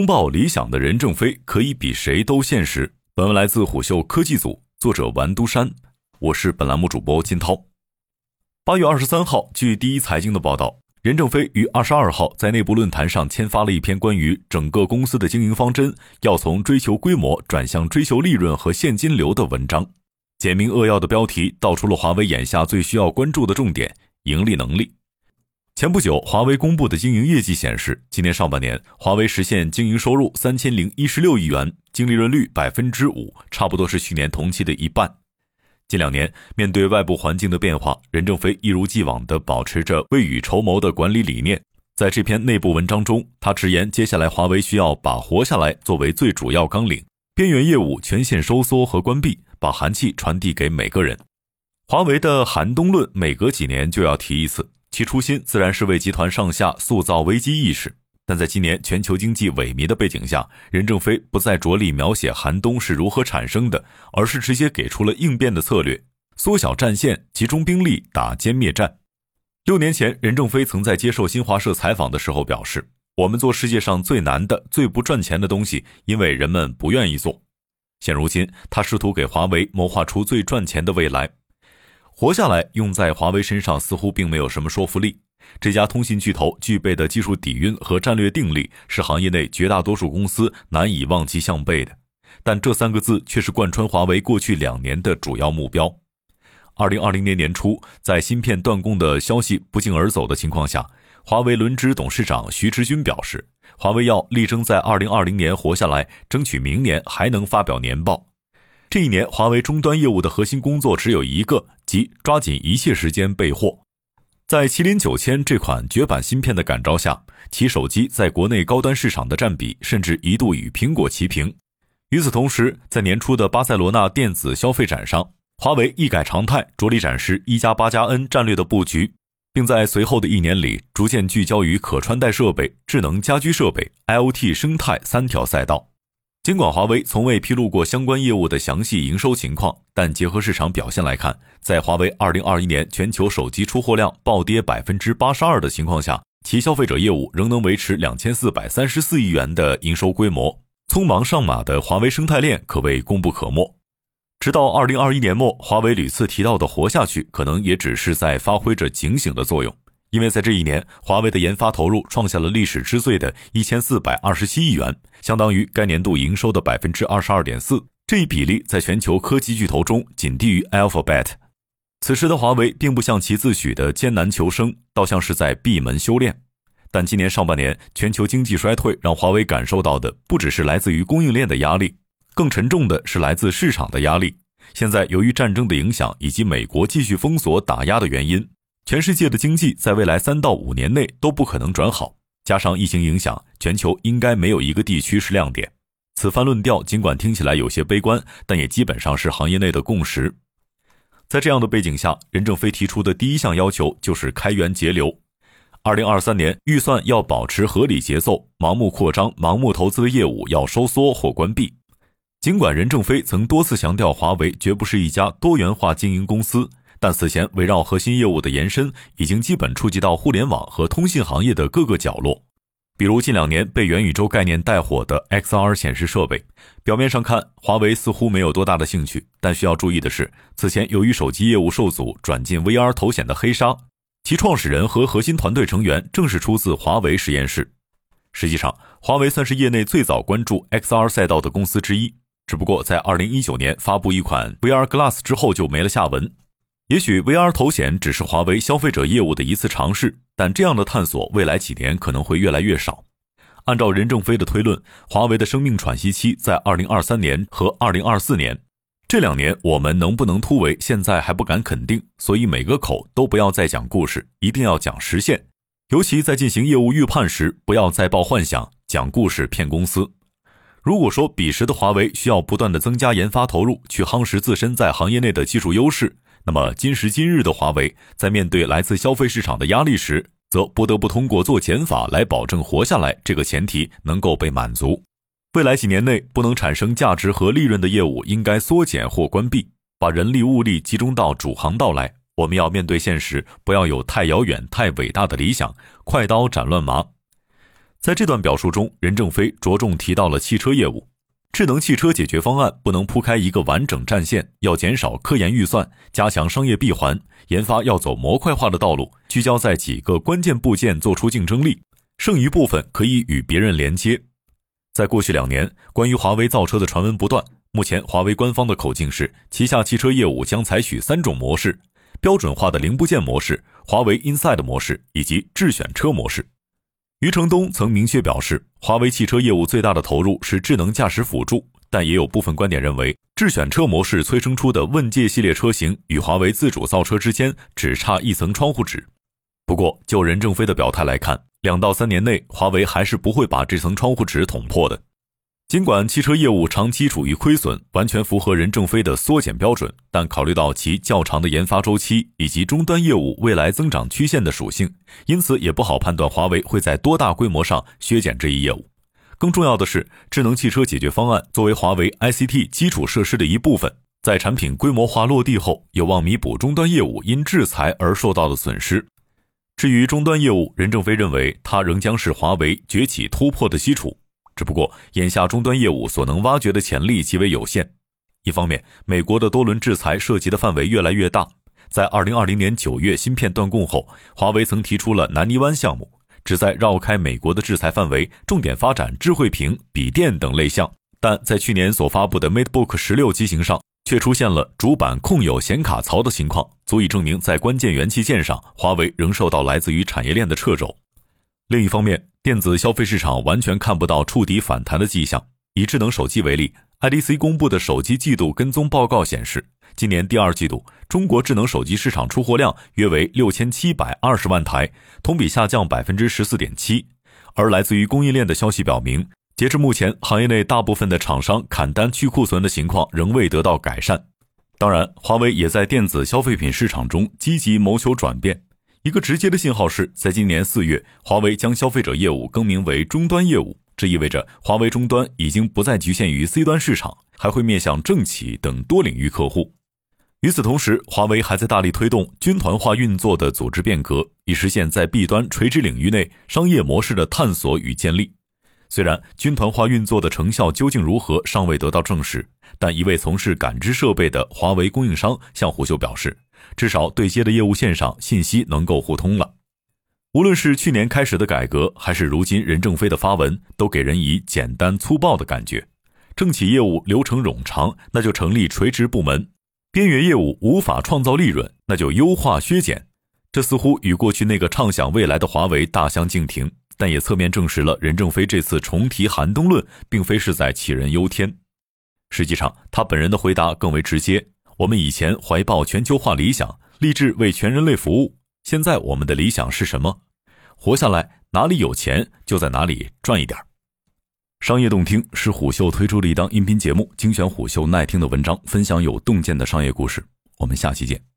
拥抱理想的任正非可以比谁都现实。本文来自虎嗅科技组，作者完都山，我是本栏目主播金涛。八月二十三号，据第一财经的报道，任正非于二十二号在内部论坛上签发了一篇关于整个公司的经营方针要从追求规模转向追求利润和现金流的文章。简明扼要的标题道出了华为眼下最需要关注的重点：盈利能力。前不久，华为公布的经营业绩显示，今年上半年，华为实现经营收入三千零一十六亿元，净利润率百分之五，差不多是去年同期的一半。近两年，面对外部环境的变化，任正非一如既往地保持着未雨绸缪的管理理念。在这篇内部文章中，他直言，接下来华为需要把活下来作为最主要纲领，边缘业务全线收缩和关闭，把寒气传递给每个人。华为的寒冬论每隔几年就要提一次。其初心自然是为集团上下塑造危机意识，但在今年全球经济萎靡的背景下，任正非不再着力描写寒冬是如何产生的，而是直接给出了应变的策略：缩小战线，集中兵力打歼灭战。六年前，任正非曾在接受新华社采访的时候表示：“我们做世界上最难的、最不赚钱的东西，因为人们不愿意做。”现如今，他试图给华为谋划出最赚钱的未来。活下来用在华为身上似乎并没有什么说服力。这家通信巨头具备的技术底蕴和战略定力是行业内绝大多数公司难以望其项背的，但这三个字却是贯穿华为过去两年的主要目标。二零二零年年初，在芯片断供的消息不胫而走的情况下，华为轮值董事长徐直军表示，华为要力争在二零二零年活下来，争取明年还能发表年报。这一年，华为终端业务的核心工作只有一个，即抓紧一切时间备货。在麒麟九千这款绝版芯片的感召下，其手机在国内高端市场的占比甚至一度与苹果齐平。与此同时，在年初的巴塞罗那电子消费展上，华为一改常态，着力展示一加八加 N 战略的布局，并在随后的一年里逐渐聚焦于可穿戴设备、智能家居设备、IoT 生态三条赛道。尽管华为从未披露过相关业务的详细营收情况，但结合市场表现来看，在华为2021年全球手机出货量暴跌百分之八十二的情况下，其消费者业务仍能维持两千四百三十四亿元的营收规模。匆忙上马的华为生态链可谓功不可没。直到2021年末，华为屡次提到的“活下去”，可能也只是在发挥着警醒的作用。因为在这一年，华为的研发投入创下了历史之最的一千四百二十七亿元，相当于该年度营收的百分之二十二点四。这一比例在全球科技巨头中仅低于 Alphabet。此时的华为并不像其自诩的艰难求生，倒像是在闭门修炼。但今年上半年，全球经济衰退让华为感受到的不只是来自于供应链的压力，更沉重的是来自市场的压力。现在，由于战争的影响以及美国继续封锁打压的原因。全世界的经济在未来三到五年内都不可能转好，加上疫情影响，全球应该没有一个地区是亮点。此番论调尽管听起来有些悲观，但也基本上是行业内的共识。在这样的背景下，任正非提出的第一项要求就是开源节流。二零二三年预算要保持合理节奏，盲目扩张、盲目投资的业务要收缩或关闭。尽管任正非曾多次强调，华为绝不是一家多元化经营公司。但此前围绕核心业务的延伸，已经基本触及到互联网和通信行业的各个角落。比如近两年被元宇宙概念带火的 XR 显示设备，表面上看华为似乎没有多大的兴趣，但需要注意的是，此前由于手机业务受阻转进 VR 头显的黑鲨，其创始人和核心团队成员正是出自华为实验室。实际上，华为算是业内最早关注 XR 赛道的公司之一，只不过在2019年发布一款 VR Glass 之后就没了下文。也许 VR 头显只是华为消费者业务的一次尝试，但这样的探索未来几年可能会越来越少。按照任正非的推论，华为的生命喘息期在2023年和2024年，这两年我们能不能突围，现在还不敢肯定。所以每个口都不要再讲故事，一定要讲实现。尤其在进行业务预判时，不要再抱幻想，讲故事骗公司。如果说彼时的华为需要不断的增加研发投入，去夯实自身在行业内的技术优势。那么今时今日的华为，在面对来自消费市场的压力时，则不得不通过做减法来保证活下来这个前提能够被满足。未来几年内不能产生价值和利润的业务，应该缩减或关闭，把人力物力集中到主航道来。我们要面对现实，不要有太遥远、太伟大的理想，快刀斩乱麻。在这段表述中，任正非着重提到了汽车业务。智能汽车解决方案不能铺开一个完整战线，要减少科研预算，加强商业闭环，研发要走模块化的道路，聚焦在几个关键部件做出竞争力，剩余部分可以与别人连接。在过去两年，关于华为造车的传闻不断。目前，华为官方的口径是，旗下汽车业务将采取三种模式：标准化的零部件模式、华为 Inside 模式以及智选车模式。余承东曾明确表示，华为汽车业务最大的投入是智能驾驶辅助，但也有部分观点认为，智选车模式催生出的问界系列车型与华为自主造车之间只差一层窗户纸。不过，就任正非的表态来看，两到三年内，华为还是不会把这层窗户纸捅破的。尽管汽车业务长期处于亏损，完全符合任正非的缩减标准，但考虑到其较长的研发周期以及终端业务未来增长曲线的属性，因此也不好判断华为会在多大规模上削减这一业务。更重要的是，智能汽车解决方案作为华为 ICT 基础设施的一部分，在产品规模化落地后，有望弥补终端业务因制裁而受到的损失。至于终端业务，任正非认为它仍将是华为崛起突破的基础。只不过，眼下终端业务所能挖掘的潜力极为有限。一方面，美国的多轮制裁涉及的范围越来越大。在二零二零年九月芯片断供后，华为曾提出了南泥湾项目，旨在绕开美国的制裁范围，重点发展智慧屏、笔电等类项。但在去年所发布的 MateBook 十六机型上，却出现了主板控有显卡槽的情况，足以证明在关键元器件上，华为仍受到来自于产业链的掣肘。另一方面，电子消费市场完全看不到触底反弹的迹象。以智能手机为例，IDC 公布的手机季度跟踪报告显示，今年第二季度中国智能手机市场出货量约为六千七百二十万台，同比下降百分之十四点七。而来自于供应链的消息表明，截至目前，行业内大部分的厂商砍单去库存的情况仍未得到改善。当然，华为也在电子消费品市场中积极谋求转变。一个直接的信号是，在今年四月，华为将消费者业务更名为终端业务，这意味着华为终端已经不再局限于 C 端市场，还会面向政企等多领域客户。与此同时，华为还在大力推动军团化运作的组织变革，以实现在 B 端垂直领域内商业模式的探索与建立。虽然军团化运作的成效究竟如何尚未得到证实，但一位从事感知设备的华为供应商向虎嗅表示。至少对接的业务线上信息能够互通了。无论是去年开始的改革，还是如今任正非的发文，都给人以简单粗暴的感觉。政企业务流程冗长，那就成立垂直部门；边缘业务无法创造利润，那就优化削减。这似乎与过去那个畅想未来的华为大相径庭，但也侧面证实了任正非这次重提寒冬论，并非是在杞人忧天。实际上，他本人的回答更为直接。我们以前怀抱全球化理想，立志为全人类服务。现在我们的理想是什么？活下来，哪里有钱就在哪里赚一点儿。商业洞听是虎嗅推出的一档音频节目，精选虎嗅耐听的文章，分享有洞见的商业故事。我们下期见。